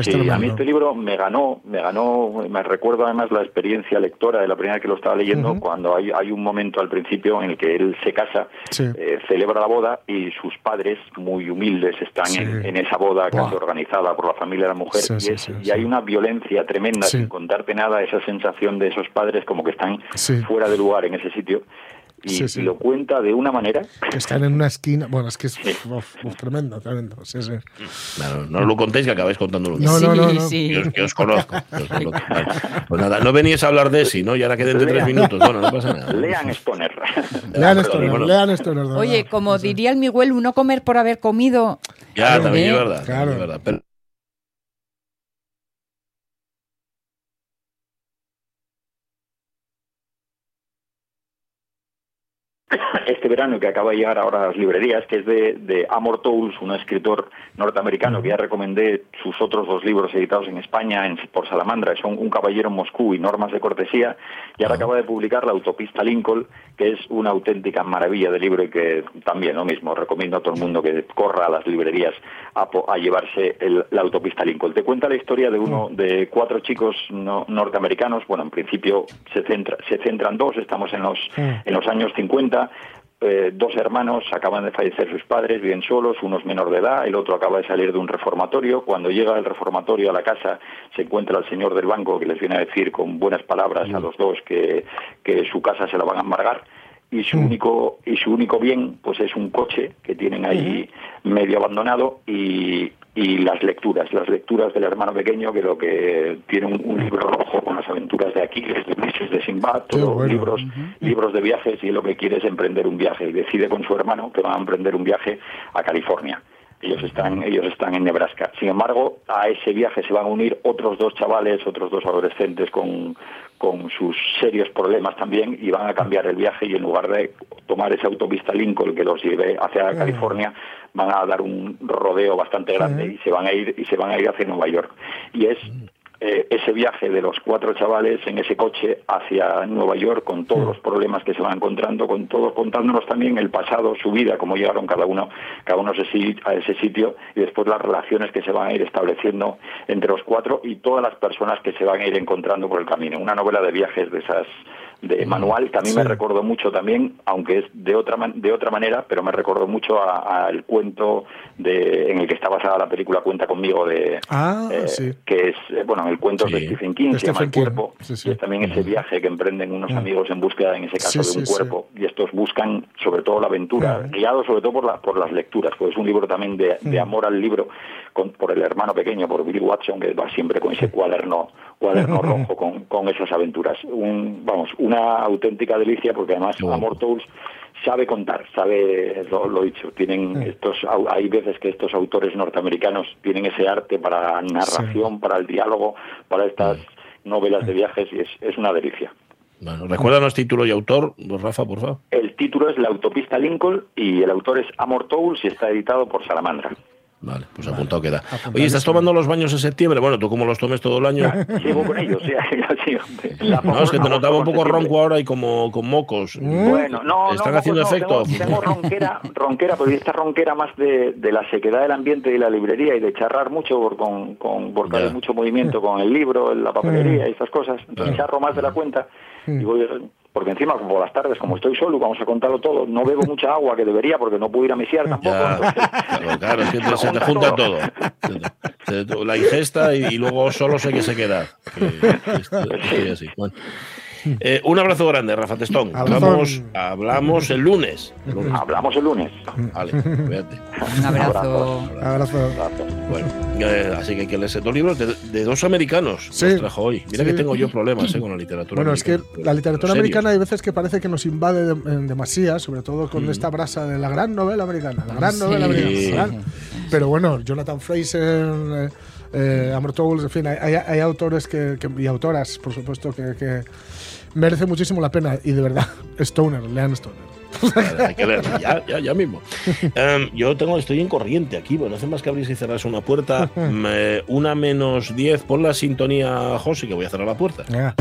Sí, a mí este libro me ganó, me ganó, me recuerdo además la experiencia lectora de la primera vez que lo estaba leyendo, cuando hay, hay un momento al principio en el que él se casa, Sí. eh, celebra la boda y sus padres, muy humildes, están Sí. en, en esa boda casi organizada por la familia de la mujer Sí, y, sí, es- sí, y sí. hay una violencia tremenda, Sí. sin contarte nada, esa sensación de esos padres como que están Sí. fuera de lugar en ese sitio. Y, Sí, sí. y lo cuenta de una manera Que están en una esquina. Bueno, es que es uf, uf, tremendo, tremendo. Sí, sí. Claro, no lo contéis que acabáis contándolo. No, no, no, no. sí. Que os, que os conozco. que os conozco. Vale. Pues nada, no veníais a hablar de sí, ¿no? Y ahora queden de tres minutos. Bueno, no pasa nada. lean Stoner. Lean esto, bueno. lean verdad. Oye, como diría el Miguel, uno comer por haber comido. Ya, Claro, también es verdad. Claro. es verdad. Pero- este verano que acaba de llegar ahora a las librerías, que es de, de Amor Towles, un escritor norteamericano que ya recomendé sus otros dos libros editados en España en- por Salamandra, son Un caballero en Moscú y Normas de cortesía, y ahora acaba de publicar La autopista Lincoln, que es una auténtica maravilla de libro y que también lo mismo, recomiendo a todo el mundo que corra a las librerías a, a llevarse el- la autopista Lincoln. Te cuenta la historia de uno de cuatro chicos no- norteamericanos, bueno, en principio se, centra, se centran dos, estamos en los, en los años 50, eh, dos hermanos acaban de fallecer sus padres, viven solos, uno es menor de edad, el otro acaba de salir de un reformatorio. Cuando llega el reformatorio a la casa, se encuentra el señor del banco que les viene a decir con buenas palabras a los dos que, que su casa se la van a embargar. Y su único y su único bien pues es un coche que tienen ahí medio abandonado y, y las lecturas, las lecturas del hermano pequeño que lo que tiene un, un libro rojo con las aventuras de Aquiles, de Ulises, de Sinbad, todos bueno. libros libros de viajes y lo que quiere es emprender un viaje y decide con su hermano que van a emprender un viaje a California. Ellos están, ellos están en Nebraska. Sin embargo, a ese viaje se van a unir otros dos chavales, otros dos adolescentes con, con sus serios problemas también y van a cambiar el viaje y en lugar de tomar esa autopista Lincoln que los lleve hacia California, van a dar un rodeo bastante grande y se van a ir y se van a ir hacia Nueva York. Y es eh, ese viaje de los cuatro chavales en ese coche hacia Nueva York con todos los problemas que se van encontrando, con todos contándonos también el pasado, su vida, cómo llegaron cada uno, cada uno a ese si- a ese sitio y después las relaciones que se van a ir estableciendo entre los cuatro y todas las personas que se van a ir encontrando por el camino. Una novela de viajes de esas de manual que a mí me Sí. recordó mucho también, aunque es de otra man- de otra manera, pero me recordó mucho a- al cuento de en el que está basada la película Cuenta conmigo de Ah, eh, sí. que es, eh, bueno, el cuento de Sí. Stephen King, se llama El cuerpo, Sí, sí. y es también ese viaje que emprenden unos amigos en búsqueda, en ese caso, Sí, de un sí, sí. cuerpo, y estos buscan sobre todo la aventura, guiados sobre todo por, la, por las lecturas, pues es un libro también de, de amor al libro, con, por el hermano pequeño, por Billy Watson, que va siempre con ese cuaderno, cuaderno rojo con, con esas aventuras. Un, vamos, una auténtica delicia, porque además bueno. Amor Tools sabe contar, sabe lo, lo dicho. Tienen estos, hay veces que estos autores norteamericanos tienen ese arte para la narración, para el diálogo, para estas novelas de viajes y es, es una delicia. Bueno, recuérdanos título y autor, Rafa, por favor. El título es La autopista Lincoln y el autor es Amor Towles y está editado por Salamandra. Vale, pues apuntado queda. Oye, ¿estás tomando los baños en septiembre? Bueno, tú como los tomes todo el año. Sigo con ellos, sí, ya sigo. La No, es que te notaba un poco ronco ahora y como con mocos. Bueno, no, ¿Están no, haciendo no, efecto? Tengo, tengo ronquera, ronquera, pero esta ronquera más de, de la sequedad del ambiente y la librería y de charrar mucho por, con, con, porque hay mucho movimiento con el libro, la papelería y estas cosas. Entonces Claro. charro más de la cuenta y voy, porque encima como por las tardes, como estoy solo, vamos a contarlo todo, no bebo mucha agua que debería porque no puedo ir a misiar tampoco. Ya, entonces- claro, Se te junta todo. La ingesta y, y luego solo sé que se queda. Que- que así. Bueno. Eh, un abrazo grande, Rafa Testón. Hablamos, hablamos el lunes. El lunes. Hablamos el lunes. Vale, cuídate. Un abrazo. Abrazo. Bueno, eh, así que hay que leerse dos libros de, de dos americanos. Sí. Los trajo hoy. Mira Sí. que tengo yo problemas eh, con la literatura. Bueno, es que la literatura americana hay veces que parece que nos invade de- en demasía, sobre todo con esta brasa de la gran novela americana. La gran Sí. novela americana. Pero bueno, Jonathan Fraser, eh, eh, Amor Towles, en fin, hay, hay- hay autores que, que- y autoras, por supuesto, que, que merece muchísimo la pena. Y de verdad, Stoner, lean Stoner. Vale, hay que leerlo, ya, ya, ya mismo. Em, yo tengo, estoy en corriente aquí, bueno, hace más que abrir y cerrarse una puerta. Me- una menos 10, pon la sintonía, José, que voy a cerrar la puerta. Ya.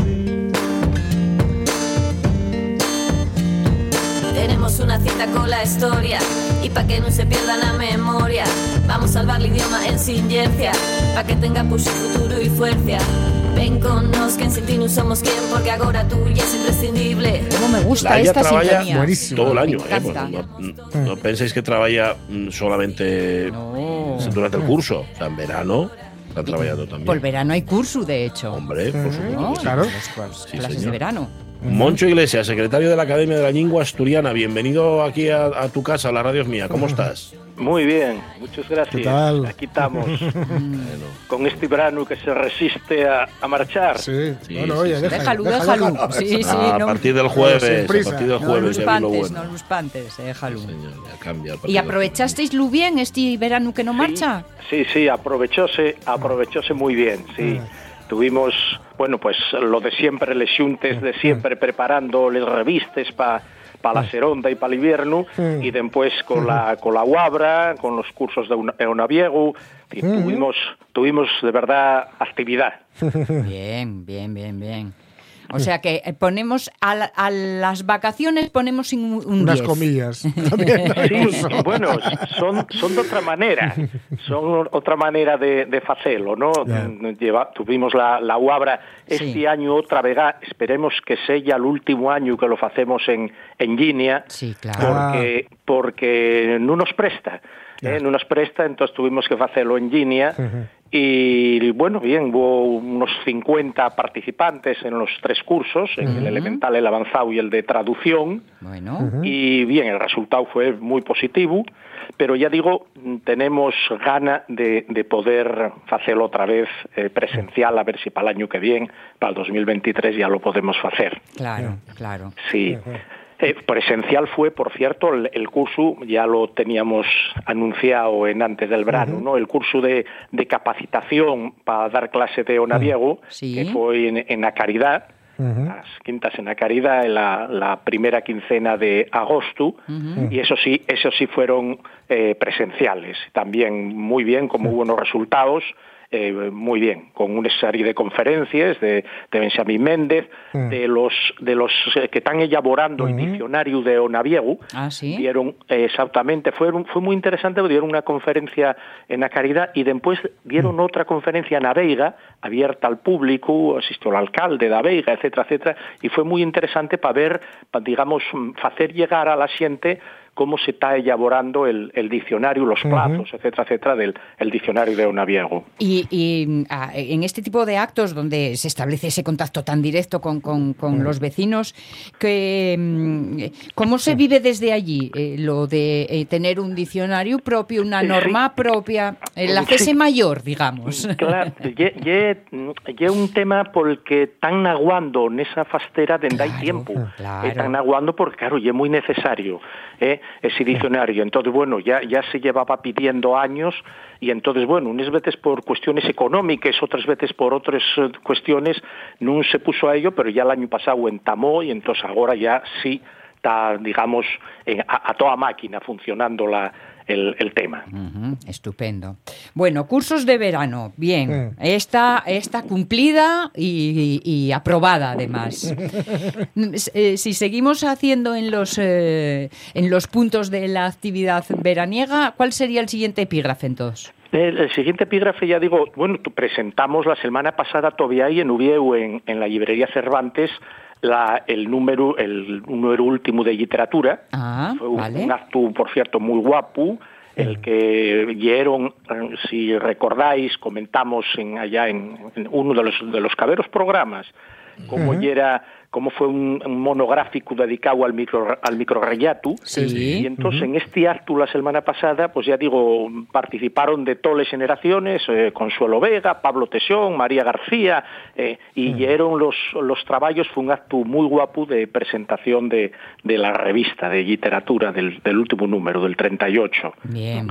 Tenemos una cita con la historia y pa' que no se pierda la memoria. Vamos a salvar el idioma en silencia, pa' que tenga push futuro y fuerza. Ven con nos que en sin ti no somos quien, porque ahora tú ya es imprescindible. Cómo me gusta La ella esta trabaja sintonía. todo el año. Eh, bueno, no, no penséis que trabaja mm, solamente durante el curso. O sea, en verano está trabajando también. Por verano hay curso, de hecho. Hombre, por supuesto. ¿No? Claro. Pues, Sí, clases de verano. Moncho Iglesias, secretario de la Academia de la Lengua Asturiana, bienvenido aquí a, a tu casa, a la radio es mía. ¿Cómo estás? Muy bien, muchas gracias. ¿Qué tal? Aquí estamos con este verano que se resiste a, a marchar. Sí, Sí, bueno, sí, oye, sí. deja, Déjalo, deja, déjalo. déjalo. Sí, sí, a no, partir del jueves, a partir del no jueves los ya pantes, bueno. no los pantes, déjalo. Señor, ya cambia. a ¿Y aprovechasteis lo bien este verano que no marcha? Sí, sí, aprovechóse, aprovechóse muy bien, sí. Tuvimos, bueno, pues lo de siempre, les xuntes de siempre preparando les revistes para para la seronda y para el invierno y después con la con la Guabra, con los cursos de una- Eunaviego, y tuvimos tuvimos de verdad actividad. Bien, bien, bien, bien. O sea que eh, ponemos a, la- a las vacaciones ponemos un, un Unas 10. comillas. Sí, bueno, son, son de otra manera, son otra manera de, de facelo, ¿no? Lleva, tuvimos la, la UABRA este Sí. año otra vez, esperemos que sea el último año que lo hacemos en, en línea, Sí, claro. porque, porque no nos presta. ¿eh? no nos presta, entonces tuvimos que hacerlo en línea. Y bueno, bien, hubo unos 50 participantes en los tres cursos, en el elemental, el avanzado y el de traducción. Bueno, Y bien, el resultado fue muy positivo, pero ya digo, tenemos gana de, de poder hacerlo otra vez eh, presencial, a ver si para el año que viene, para el 2023, ya lo podemos hacer. claro, claro. Sí. Eh, presencial fue, por cierto, el, el curso, ya lo teníamos anunciado en antes del verano, ¿no? El curso de, de capacitación para dar clase de Onaviego, Sí. que fue en, en la Caridad, las quintas en la Caridad, en la, la primera quincena de agosto, y eso sí, eso sí fueron eh, presenciales, también muy bien, con muy buenos resultados, eh, muy bien, con una serie de conferencias de, de Benjamín Méndez, de los de los eh, que están elaborando el diccionario de Onaviego, Ah, sí. dieron eh, exactamente, fueron, fue muy interesante, dieron una conferencia en la Caridad y después dieron otra conferencia en la Veiga, abierta al público, asistió el alcalde de la Veiga, etcétera, etcétera, y fue muy interesante para ver, pa, digamos, mm, hacer llegar a la gente cómo se está elaborando el, el diccionario, los plazos, etcétera, etcétera, del el diccionario de Onaviego. Y, y, ah, en este tipo de actos donde se establece ese contacto tan directo con, con- con los vecinos, que, mm, ¿cómo se vive desde allí? Eh, lo de eh, tener un diccionario propio, una Sí. norma propia, el hacerse Sí. mayor, digamos. Claro, ye un tema por el que están aguando nesa fastera dende hai Claro, tiempo. claro. Están aguando porque, claro, ye muy necesario eh, ese diccionario. Entonces, bueno, ya, ya se llevaba pidiendo años y entonces, bueno, unas veces por cuestiones económicas, otras veces por otras eh, cuestiones, no se puso a ello, pero ya el año pasado entamó y entonces ahora ya sí está, digamos, en- a, a toda máquina funcionando la, el, el tema. Estupendo. Bueno, cursos de verano, bien. Esta está cumplida y, y- y aprobada además. Eh, si seguimos haciendo en los eh, en los puntos de la actividad veraniega, ¿cuál sería el siguiente epígrafe entonces? El, siguiente epígrafe ya digo, bueno, presentamos la semana pasada todavía ahí en Uvieu, en, en la librería Cervantes, la, el número el número último de literatura. Ah, Fue un, vale. un acto, por cierto, muy guapo, el que dieron, eh, si recordáis, comentamos en, allá en, en uno de los, de los caberos programas, cómo Ujú. yera cómo fue un, un monográfico dedicado al micro al Sí, sí. y entonces en este acto la semana pasada pues ya digo participaron de todas las generaciones eh, Consuelo Vega Pablo Tesión María García eh, y dieron los los trabajos fue un acto muy guapo de presentación de, de la revista de literatura del, del último número del 38 Bien,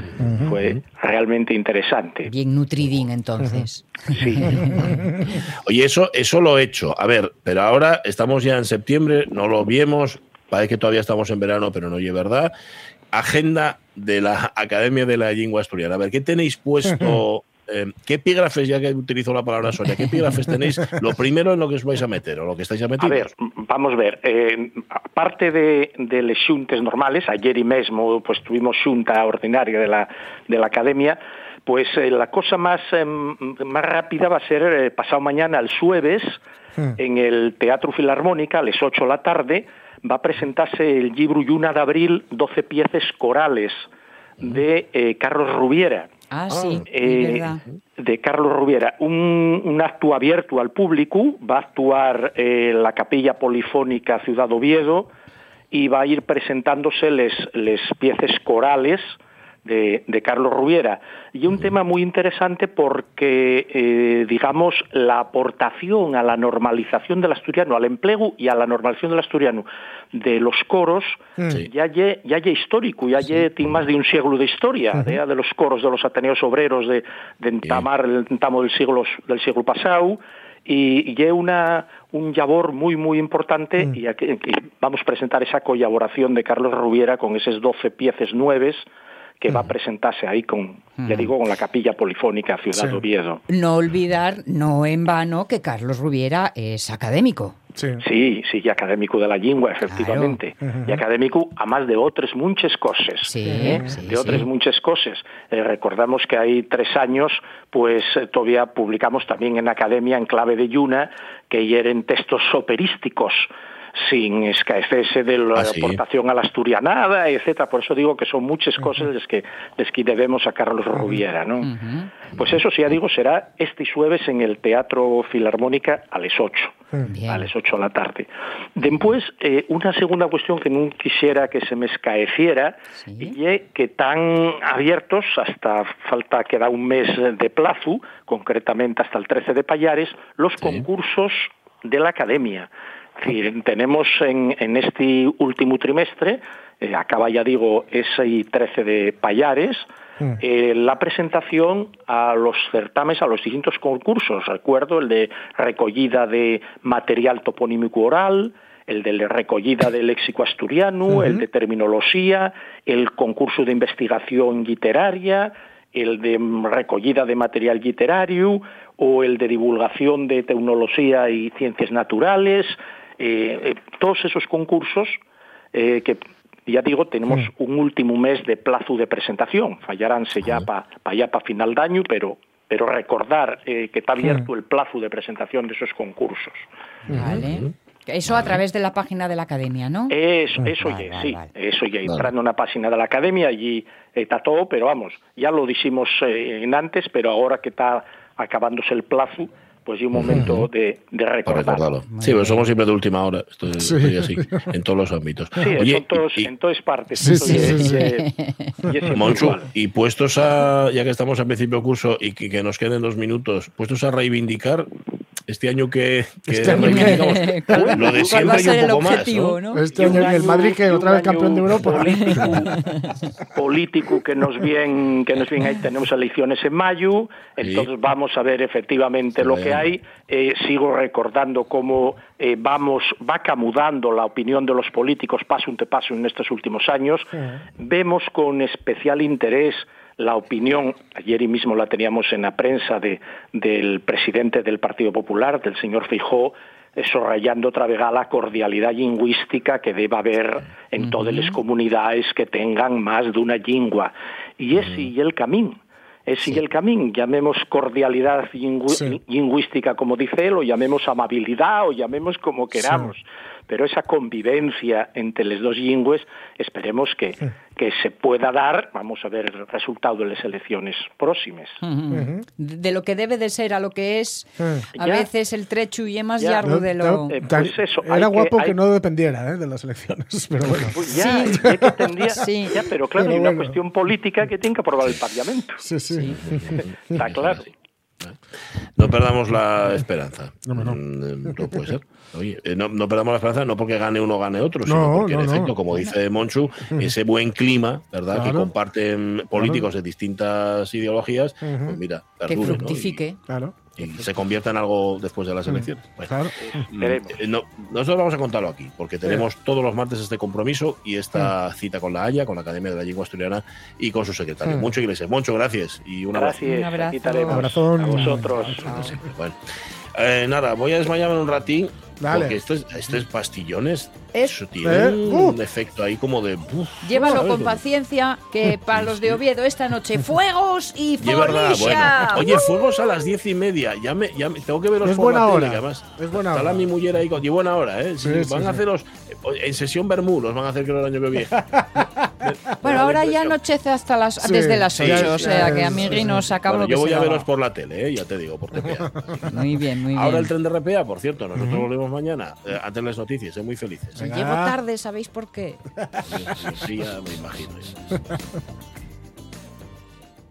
fue realmente interesante. Bien nutridín entonces. sí. Oye, eso, eso lo he hecho. A ver, pero ahora estamos ya en septiembre, no lo viemos, parece que todavía estamos en verano, pero no es verdad. Agenda de la Academia de la Lengua Asturiana. A ver, ¿qué tenéis puesto? eh, ¿Qué epígrafes, ya que utilizo la palabra Sonia, qué epígrafes tenéis? Lo primero en lo que os vais a meter o lo que estáis a A meter. ver, vamos ver, eh, aparte de, de les xuntes normales, ayer y mesmo pues tuvimos xunta ordinaria de la, de la Academia, pues eh, la cosa más, eh, más rápida va a ser eh, pasado mañana, el jueves, en el Teatro Filarmónica, a las 8 de la tarde, va a presentarse el libro Yuna de Abril, 12 piezas corales, de eh, Carlos Rubiera. Ah, sí, Eh, de Carlos Rubiera, un, un acto abierto al público, va a actuar eh, la Capilla Polifónica Ciudad Oviedo y va a ir presentándose les, les piezas corales de, de Carlos Rubiera. Y un tema muy interesante porque, eh, digamos, la aportación a la normalización del asturiano, al empleo y a la normalización del asturiano de los coros, Sí. ya lle, ya lle histórico, ya lle tiene más de un siglo de historia, ¿eh? de los coros de los Ateneos Obreros de, de entamar el entamo del siglo, del siglo pasado, y, y una, un labor muy, muy importante, y aquí, aquí vamos a presentar esa colaboración de Carlos Rubiera con esas 12 piezas nueves que va a presentarse ahí con, ya digo, con la Capilla Polifónica Ciudad Sí. Oviedo. No olvidar, no en vano, que Carlos Rubiera es académico. Sí, sí, y académico de la lengua, efectivamente. Claro. Y académico, además de otras muchas cosas. ¿eh? sí, de otras sí. muchas cosas. Eh, recordamos que hay tres años, pues eh, todavía publicamos también en Academia, en clave de Yuna, que eran textos operísticos sin escaecerse de la Ah, aportación a la asturianada, etcétera. Por eso digo que son muchas cosas las que, las que debemos a Carlos Rubiera, ¿no? Pues eso, sí, ya digo, será este jueves en el Teatro Filarmónica a las 8, a las 8 de la tarde. Después, eh, una segunda cuestión que no quisiera que se me escaeciera, y es que están abiertos hasta falta que da un mes de plazo, concretamente hasta el 13 de Payares, los concursos de la Academia. Tenemos en, en este último trimestre, eh, acaba ya digo ese 13 de Payares, eh, la presentación a los certámenes, a los distintos concursos. Recuerdo el de recollida de material toponímico oral, el de recollida de léxico asturiano, el de terminología, el concurso de investigación literaria, el de mm, recollida de material literario o el de divulgación de tecnología y ciencias naturales, todos esos concursos eh, que ya digo, tenemos un último mes de plazo de presentación, fallaránse ya para ya para final de año, pero pero recordar eh, que está abierto el plazo de presentación de esos concursos. Vale. Eso a través de la página de la academia, ¿no? Eso, eso Vale, ya, vale, sí, vale. eso ya, entrando en una página de la academia, allí está todo, pero vamos, ya lo dijimos eh, en antes, pero ahora que está acabándose el plazo, pues es un momento de, de Para recordar. recordarlo. Sí, pero somos siempre de última hora. Esto es, Sí. estoy así, en todos los ámbitos. Sí, Oye, todos, y- en todas partes. Sí, sí, sí, sí. ya es Monchu, y puestos a, ya que estamos al principio de curso y que, que nos queden dos minutos, puestos a reivindicar este año que, que Este año que- reivindicamos ¿Cuál- lo de siempre y un el poco más. objetivo, ¿no? ¿no? Este año que el Madrid, que otra vez campeón de Europa. político que nos viene que nos viene ahí tenemos elecciones en mayo entonces vamos a ver efectivamente lo que hay Eh, sigo recordando cómo eh, vamos va camudando la opinión de los políticos paso ante paso en estos últimos años vemos con especial interés la opinión, ayer y mismo la teníamos en la prensa de, del presidente del Partido Popular, del señor Fijó, eh, subrayando otra vez la cordialidad lingüística que debe haber en todas las comunidades que tengan más de una lengua. Y ese y el camino. Ese y el camino, llamemos cordialidad lingü- lingüística como dice él, o llamemos amabilidad, o llamemos como queramos. Pero esa convivencia entre las dos lingües, esperemos que, que se pueda dar, vamos a ver el resultado de las elecciones próximas. Ujú. De de lo que debe de ser a lo que es, a Ya. veces el trecho y es más Ya. largo de lo... Eh, pues eso, era que- guapo que, hay- no dependiera ¿eh? de las elecciones, pero bueno. Pues ya, ya que tendría- Sí. ya, pero claro, Pero hay una bueno. cuestión política que tiene que aprobar el Parlamento. Sí, sí. Está claro. No perdamos la esperanza. Mm, No, puede ser. Oye, eh, no, no perdamos la esperanza no porque gane uno o gane otro, sino No, porque, en no, no. efecto, como dice Monchu, ese buen clima, ¿verdad? Que comparten políticos de distintas ideologías, pues mira, Que ¿no? fructifique. Claro. Y, se convierta en algo después de las elecciones. Bueno, Claro. mm, eh, no, nosotros vamos a contarlo aquí, porque tenemos todos los martes este compromiso y esta cita con la Haya, con la Academia de la Lengua Asturiana y con su secretario. Mm. Moncho Iglesias. Moncho, gracias. Y un abrazo. Gracias, Un abrazo. aquí estaremos. Abrazón. A vosotros. Bueno, Eh, nada, voy a desmayarme un ratín Dale. Porque esto es, esto es pastillones. Es- Eso tiene ¿Eh? un Uh. efecto ahí como de. uf, Llévalo ¿sabes? con paciencia, que para los de Oviedo esta noche fuegos y es folisha. bueno. Oye, fuegos a las diez y media. Ya me, ya me- tengo que veros Es por buena la tele, hora, que además es buena está hora. la mi mujer ahí con. Y buena hora, ¿eh? Si Sí, sí, van a sí. haceros. En sesión Bermú, los van a hacer que el año que viene. Bueno, ahora ya anochece hasta las, Sí, desde las sí, 8, sí, o sea que a sí, mi sí. rino se acaba Bueno, lo que yo voy a veros por la tele, ¿eh? ya te digo, por TPA. Muy bien, muy bien. Ahora el tren de RPA, por cierto, nosotros volvemos mañana. eh, antes las noticias, ¿eh? muy felices. Llego tarde, ¿sabéis por qué? Sí, sí, sí, ya me imagino. eso.